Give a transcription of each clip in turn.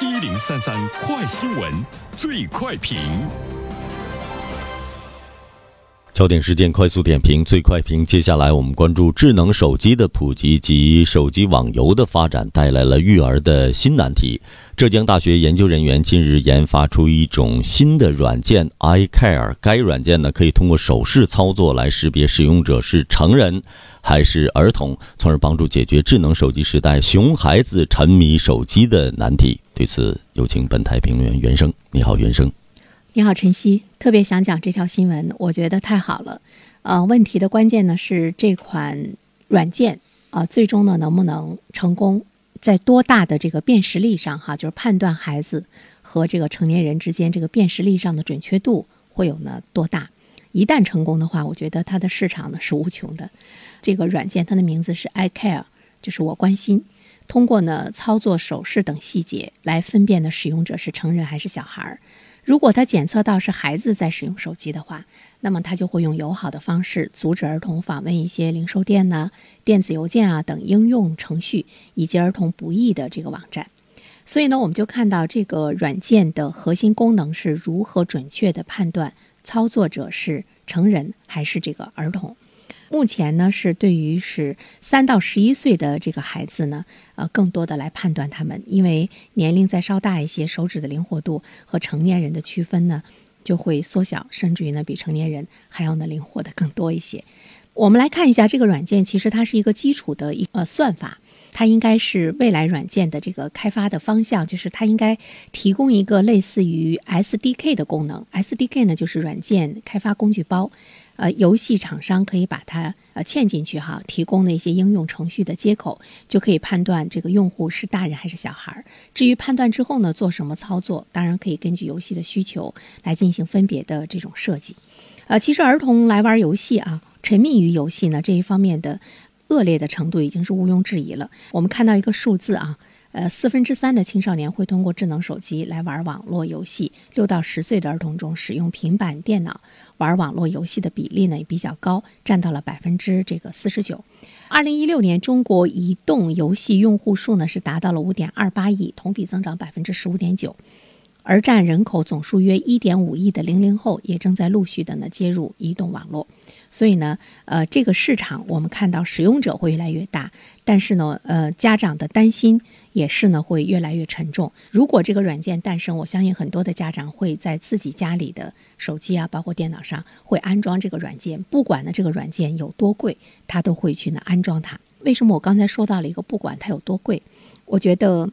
一零三三快新闻，最快评。焦点事件快速点评，最快评。接下来我们关注智能手机的普及及手机网游的发展带来了育儿的新难题。浙江大学研究人员近日研发出一种新的软件 iCare，该软件呢可以通过手势操作来识别使用者是成人还是儿童，从而帮助解决智能手机时代熊孩子沉迷手机的难题。对此，有请本台评论员袁生。你好，袁生。你好，晨曦，特别想讲这条新闻，我觉得太好了。呃，问题的关键呢是这款软件啊，最终呢能不能成功，在多大的这个辨识力上哈，就是判断孩子和这个成年人之间这个辨识力上的准确度会有呢多大？一旦成功的话，我觉得它的市场呢是无穷的。这个软件它的名字是 iCare，就是我关心。通过呢操作手势等细节来分辨呢使用者是成人还是小孩儿。如果他检测到是孩子在使用手机的话，那么他就会用友好的方式阻止儿童访问一些零售店呐、电子邮件啊等应用程序以及儿童不宜的这个网站。所以呢，我们就看到这个软件的核心功能是如何准确的判断操作者是成人还是这个儿童。目前呢，是对于是三到十一岁的这个孩子呢，呃，更多的来判断他们，因为年龄再稍大一些，手指的灵活度和成年人的区分呢就会缩小，甚至于呢比成年人还要呢灵活的更多一些。我们来看一下这个软件，其实它是一个基础的一呃算法，它应该是未来软件的这个开发的方向，就是它应该提供一个类似于 SDK 的功能，SDK 呢就是软件开发工具包。呃，游戏厂商可以把它呃嵌进去哈，提供那些应用程序的接口，就可以判断这个用户是大人还是小孩儿。至于判断之后呢，做什么操作，当然可以根据游戏的需求来进行分别的这种设计。呃，其实儿童来玩游戏啊，沉迷于游戏呢这一方面的恶劣的程度已经是毋庸置疑了。我们看到一个数字啊。呃，四分之三的青少年会通过智能手机来玩网络游戏。六到十岁的儿童中，使用平板电脑玩网络游戏的比例呢也比较高，占到了百分之这个四十九。二零一六年，中国移动游戏用户数呢是达到了五点二八亿，同比增长百分之十五点九。而占人口总数约一点五亿的零零后也正在陆续的呢接入移动网络。所以呢，呃，这个市场我们看到使用者会越来越大，但是呢，呃，家长的担心也是呢会越来越沉重。如果这个软件诞生，我相信很多的家长会在自己家里的手机啊，包括电脑上会安装这个软件，不管呢这个软件有多贵，他都会去呢安装它。为什么我刚才说到了一个不管它有多贵？我觉得。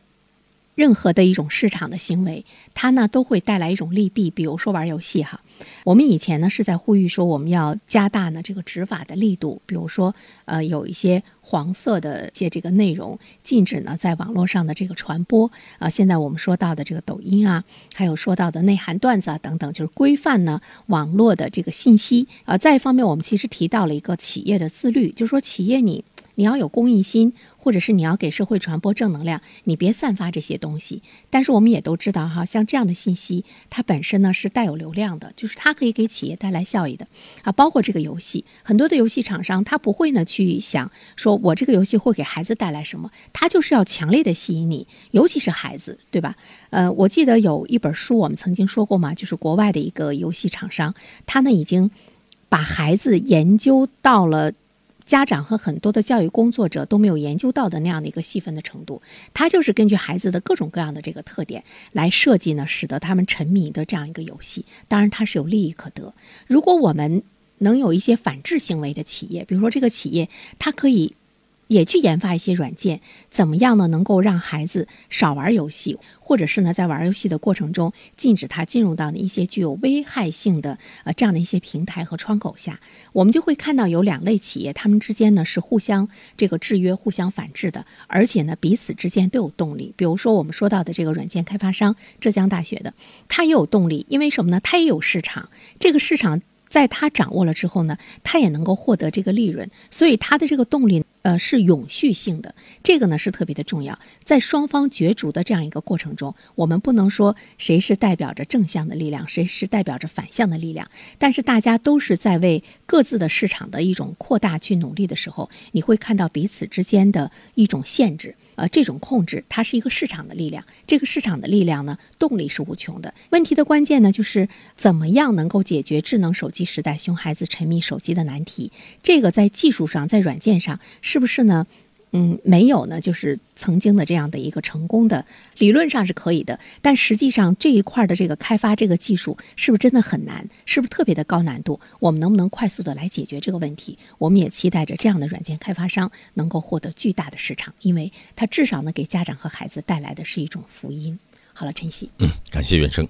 任何的一种市场的行为，它呢都会带来一种利弊。比如说玩游戏哈，我们以前呢是在呼吁说我们要加大呢这个执法的力度。比如说，呃，有一些黄色的一些这个内容禁止呢在网络上的这个传播。啊，现在我们说到的这个抖音啊，还有说到的内涵段子啊等等，就是规范呢网络的这个信息。啊，再一方面，我们其实提到了一个企业的自律，就是说企业你。你要有公益心，或者是你要给社会传播正能量，你别散发这些东西。但是我们也都知道哈，像这样的信息，它本身呢是带有流量的，就是它可以给企业带来效益的啊。包括这个游戏，很多的游戏厂商他不会呢去想说我这个游戏会给孩子带来什么，他就是要强烈的吸引你，尤其是孩子，对吧？呃，我记得有一本书我们曾经说过嘛，就是国外的一个游戏厂商，他呢已经把孩子研究到了。家长和很多的教育工作者都没有研究到的那样的一个细分的程度，他就是根据孩子的各种各样的这个特点来设计呢，使得他们沉迷的这样一个游戏。当然，它是有利益可得。如果我们能有一些反制行为的企业，比如说这个企业，它可以。也去研发一些软件，怎么样呢？能够让孩子少玩游戏，或者是呢，在玩游戏的过程中禁止他进入到一些具有危害性的呃这样的一些平台和窗口下，我们就会看到有两类企业，他们之间呢是互相这个制约、互相反制的，而且呢彼此之间都有动力。比如说我们说到的这个软件开发商，浙江大学的，它也有动力，因为什么呢？它也有市场，这个市场。在他掌握了之后呢，他也能够获得这个利润，所以他的这个动力呃是永续性的，这个呢是特别的重要。在双方角逐的这样一个过程中，我们不能说谁是代表着正向的力量，谁是代表着反向的力量，但是大家都是在为各自的市场的一种扩大去努力的时候，你会看到彼此之间的一种限制。呃，这种控制它是一个市场的力量，这个市场的力量呢，动力是无穷的。问题的关键呢，就是怎么样能够解决智能手机时代熊孩子沉迷手机的难题？这个在技术上，在软件上，是不是呢？嗯，没有呢，就是曾经的这样的一个成功的，理论上是可以的，但实际上这一块的这个开发这个技术是不是真的很难？是不是特别的高难度？我们能不能快速的来解决这个问题？我们也期待着这样的软件开发商能够获得巨大的市场，因为它至少呢给家长和孩子带来的是一种福音。好了，晨曦，嗯，感谢袁生。